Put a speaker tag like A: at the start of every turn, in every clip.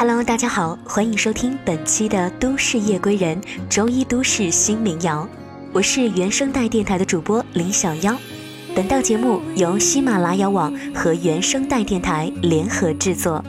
A: Hello，大家好，欢迎收听本期的《都市夜归人》周一都市新民谣，我是原声带电台的主播李小妖。本档节目由喜马拉雅网和原声带电台联合制作。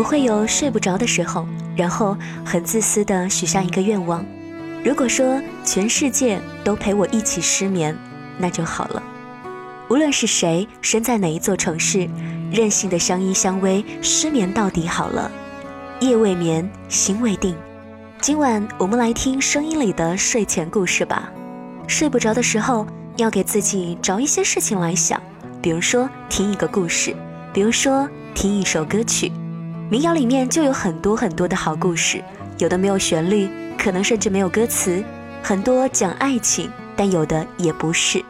A: 我会有睡不着的时候，然后很自私的许下一个愿望：如果说全世界都陪我一起失眠，那就好了。无论是谁，身在哪一座城市，任性的相依相偎，失眠到底好了。夜未眠，心未定。今晚我们来听声音里的睡前故事吧。睡不着的时候，要给自己找一些事情来想，比如说听一个故事，比如说听一首歌曲。民谣里面就有很多很多的好故事，有的没有旋律，可能甚至没有歌词，很多讲爱情，但有的也不是，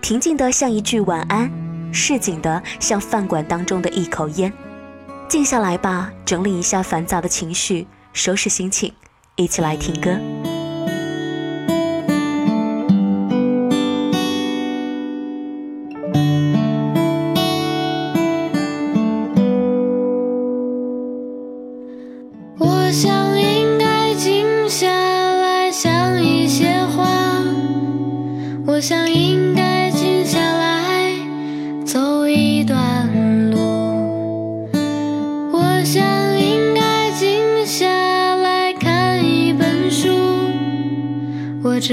A: 平静的像一句晚安，市井的像饭馆当中的一口烟。静下来吧，整理一下烦躁的情绪，收拾心情，一起来听歌。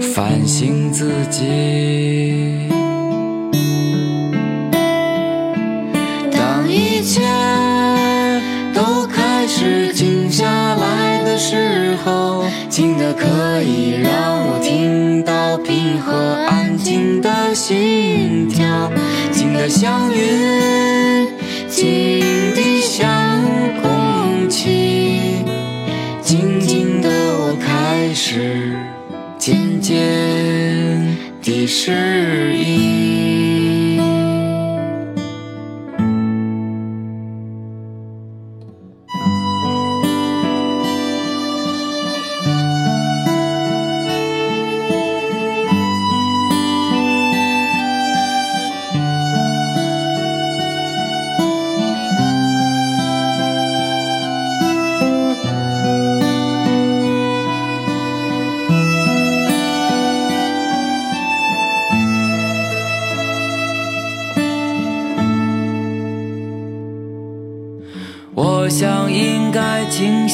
B: 反省自己。
C: 当一切都开始静下来的时候，静的可以让我听到平和安静的心跳，静的像云，静的像空气，静静的我开始。
B: 间的诗意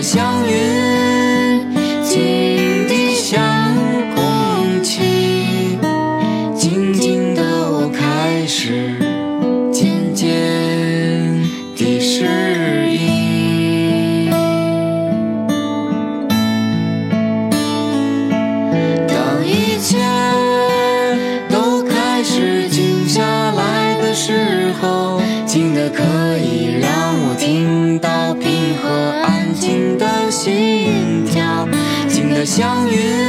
C: 像云，像云，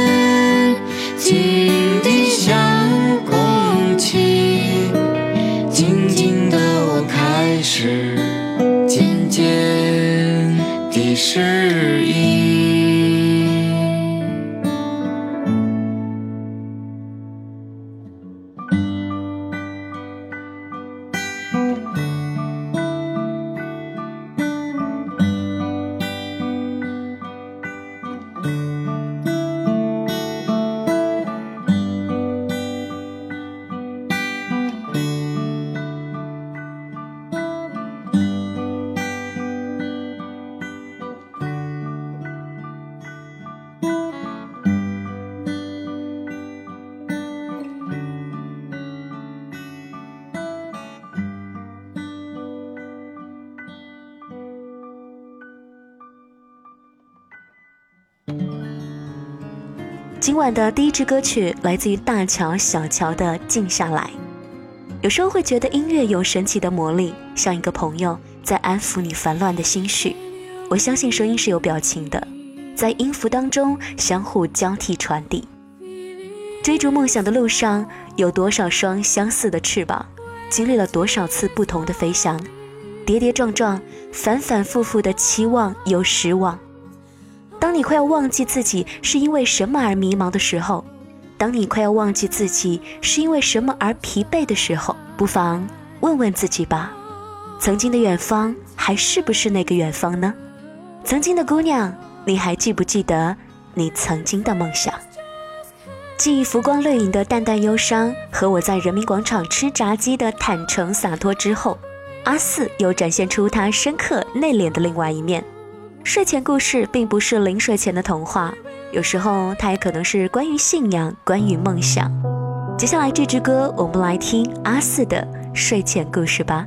A: 今晚的第一支歌曲来自于大乔小乔的《静下来》。有时候会觉得音乐有神奇的魔力，像一个朋友在安抚你烦乱的心绪。我相信声音是有表情的，在音符当中相互交替传递。追逐梦想的路上，有多少双相似的翅膀？经历了多少次不同的飞翔？跌跌撞撞，反反复复的期望又失望。当你快要忘记自己是因为什么而迷茫的时候，当你快要忘记自己是因为什么而疲惫的时候，不妨问问自己吧：曾经的远方还是不是那个远方呢？曾经的姑娘，你还记不记得你曾经的梦想？继浮光掠影的淡淡忧伤和我在人民广场吃炸鸡的坦诚洒脱之后，阿四又展现出他深刻内敛的另外一面。睡前故事并不是临睡前的童话，有时候它也可能是关于信仰、关于梦想。接下来这支歌，我们来听阿四的睡前故事吧。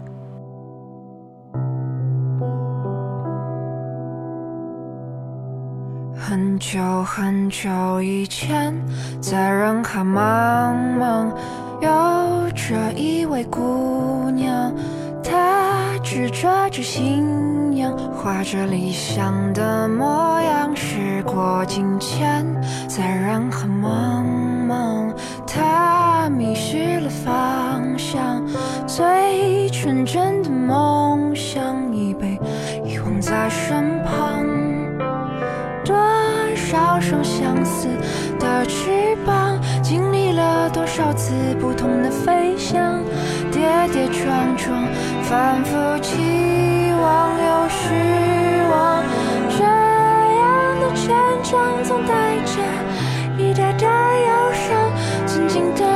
D: 很久很久以前，在人海茫茫，有着一位姑娘，他执着着信仰，画着理想的模样。时过境迁，在人海茫茫，他迷失了方向，最纯真的梦想已被遗忘在身旁。多少双相似的翅膀，经历了多少次不同的飞翔，跌跌撞撞，反复期望又失望。这样的成长总带着一点点忧伤。曾经的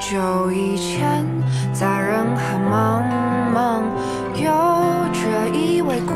D: 久以前，在人海茫茫，有着一位姑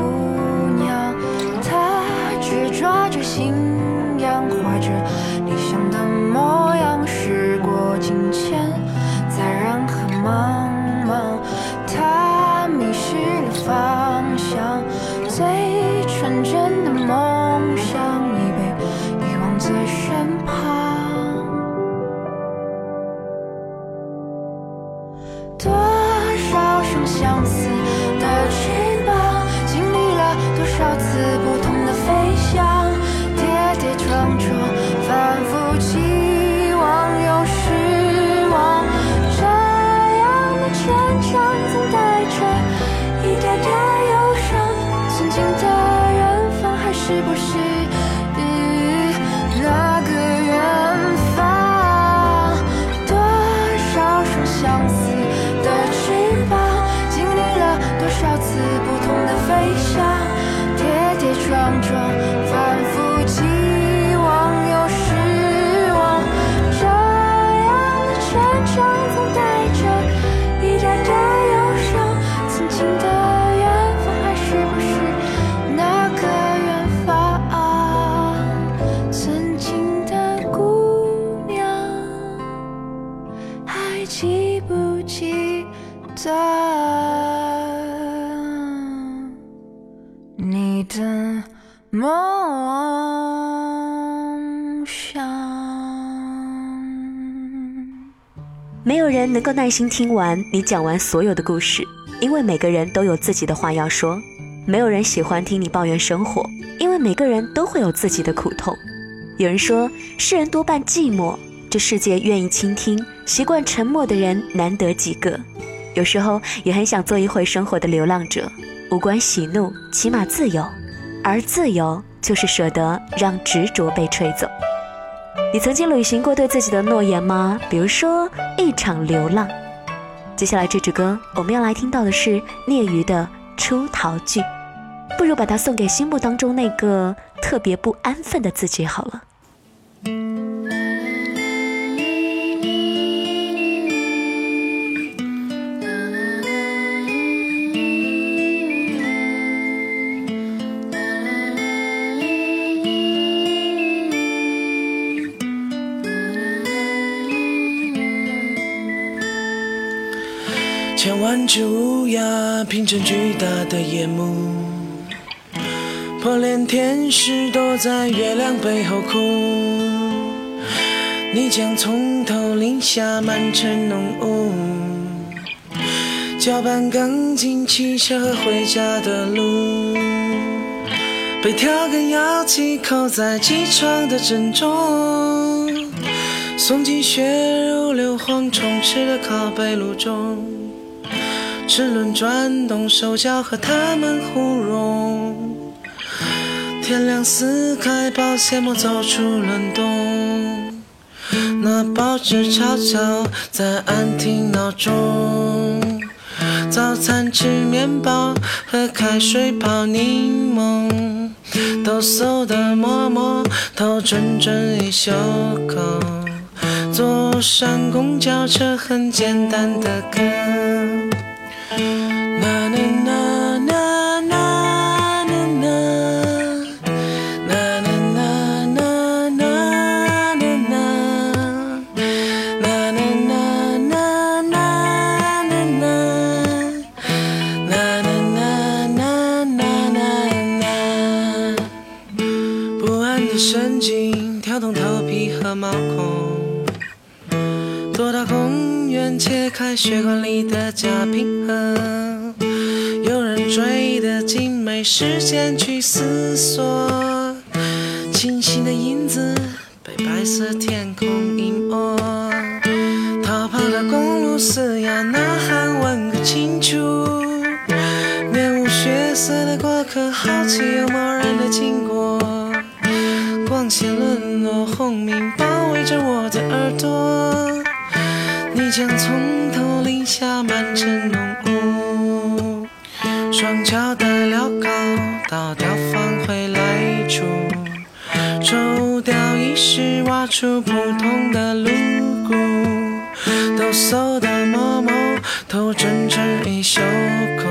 A: 没有人能够耐心听完你讲完所有的故事，因为每个人都有自己的话要说。没有人喜欢听你抱怨生活，因为每个人都会有自己的苦痛。有人说，世人多半寂寞，这世界愿意倾听、习惯沉默的人难得几个。有时候也很想做一回生活的流浪者，无关喜怒，起码自由。而自由就是舍得让执着被吹走。你曾经履行过对自己的诺言吗？比如说一场流浪。接下来这支歌，我们要来听到的是聂鱼的《出逃记》，不如把它送给心目当中那个特别不安分的自己好了。
E: 千万只乌鸦拼成巨大的夜幕，破脸天使躲在月亮背后哭。你将从头淋下满城浓雾，搅拌钢筋汽车和回家的路。被挑根药剂扣在机床的正中，送进血如硫磺充斥的靠背路中。齿轮转动，手脚和他们互融。天亮撕开保鲜膜，走出冷冻。拿报纸悄悄在按停闹钟。早餐吃面包，喝开水泡柠檬。抖擞的摸摸头，准准一袖口。坐上公交车，很简单的歌。不安的神经跳动头皮和毛孔，多大公园切开血管里时间去思索，清醒的影子被白色天空隐没，逃跑的公路嘶哑呐喊，问个清楚，面无血色的过客，好奇又茫然的经过。光线沦落，轰鸣包围着我的耳朵。你将从头淋下满城浓雾，双脚出普通的颅骨。抖擞的摸摸头，准准一袖口，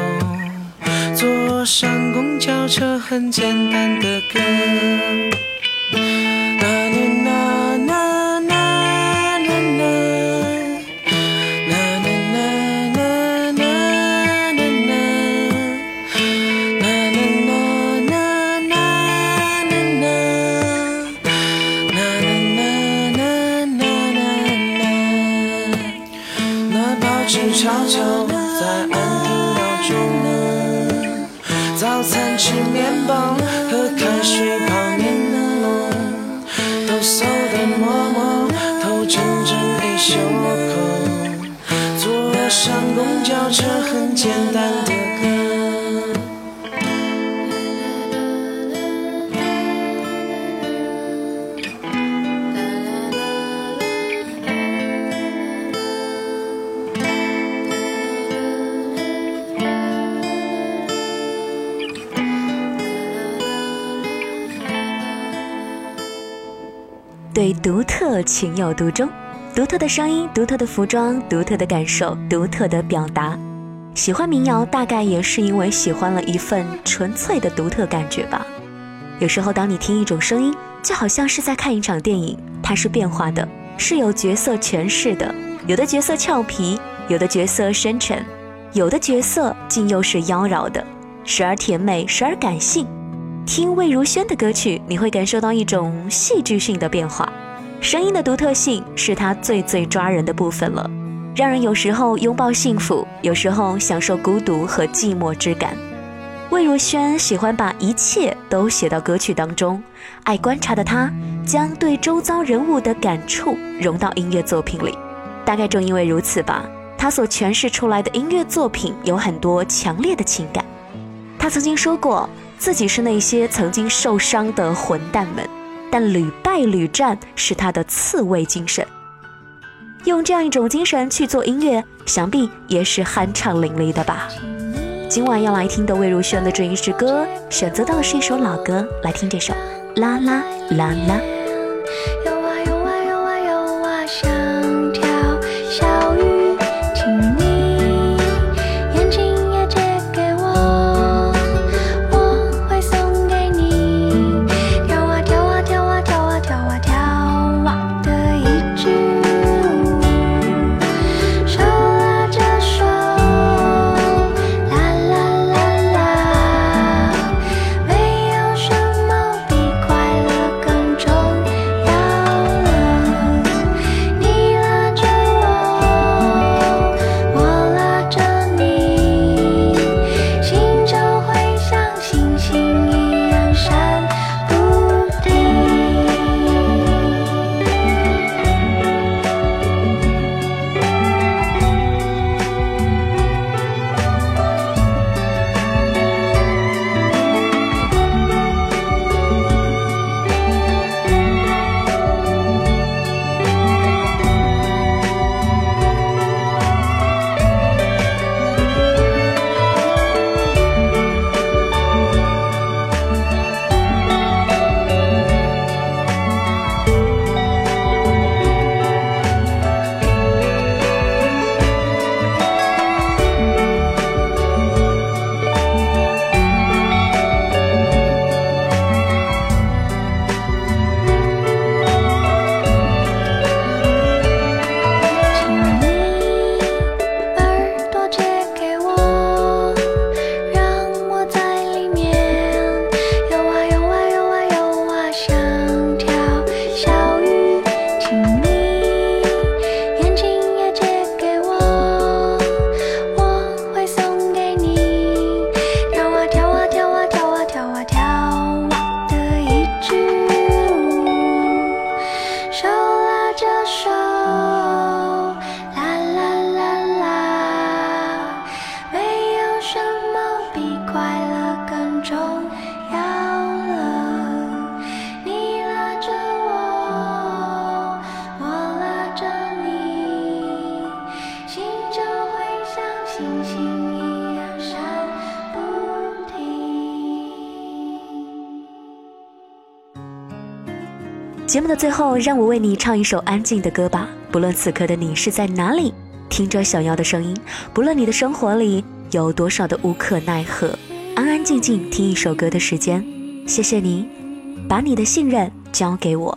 E: 坐上公交车，很简单的歌。那
A: 对独特情有独钟，独特的声音，独特的服装，独特的感受，独特的表达。喜欢民谣，大概也是因为喜欢了一份纯粹的独特感觉吧。有时候，当你听一种声音，就好像是在看一场电影，它是变化的，是有角色诠释的。有的角色俏皮，有的角色深沉，有的角色竟又是妖娆的，时而甜美，时而感性。听魏如萱的歌曲，你会感受到一种戏剧性的变化，声音的独特性是她最最抓人的部分了，让人有时候拥抱幸福，有时候享受孤独和寂寞之感。魏如萱喜欢把一切都写到歌曲当中，爱观察的她将对周遭人物的感触融到音乐作品里。大概正因为如此吧，她所诠释出来的音乐作品有很多强烈的情感。她曾经说过。自己是那些曾经受伤的混蛋们，
D: 但屡败屡战是他的刺猬精神。用这样一种精神去做音乐，想必也是酣畅淋漓的吧。今晚要来听的魏如萱的这一支歌，选择到的是一首老歌，来听这首《啦啦啦啦》。节目的最后，让我为你唱一首安静的歌吧。不论此刻的你是在哪里，听着小妖的声音；不论你的生活里有多少的无可奈何，安安静静听一首歌的时间。谢谢你，把你的信任交给我。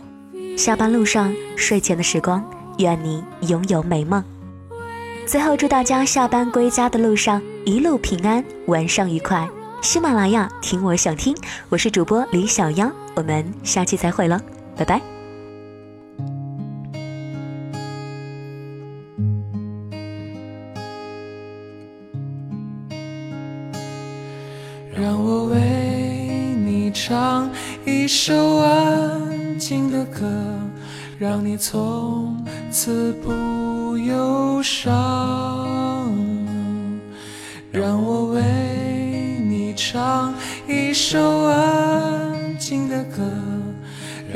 D: 下班路上、睡前的时光，愿你拥有美梦。最后，祝大家下班归家的路上一路平安，晚上愉快。喜马拉雅听我想听，我是主播李小妖，我们下期再会了。拜拜。
C: 让我为你唱一首安静的歌，让你从此不忧伤。让我为你唱一首安。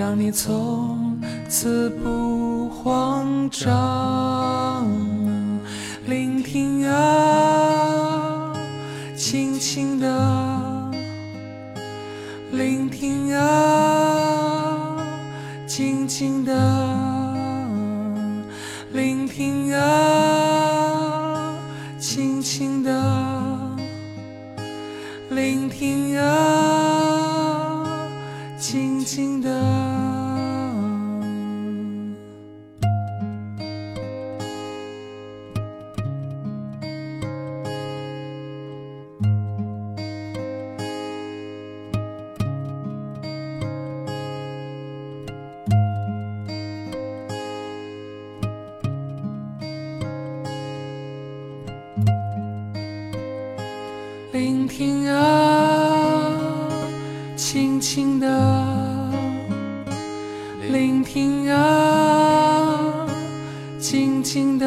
C: 让你从此不慌张，聆听啊，轻轻的，聆听啊，静静的，聆听啊，轻轻的，聆听啊，静静的，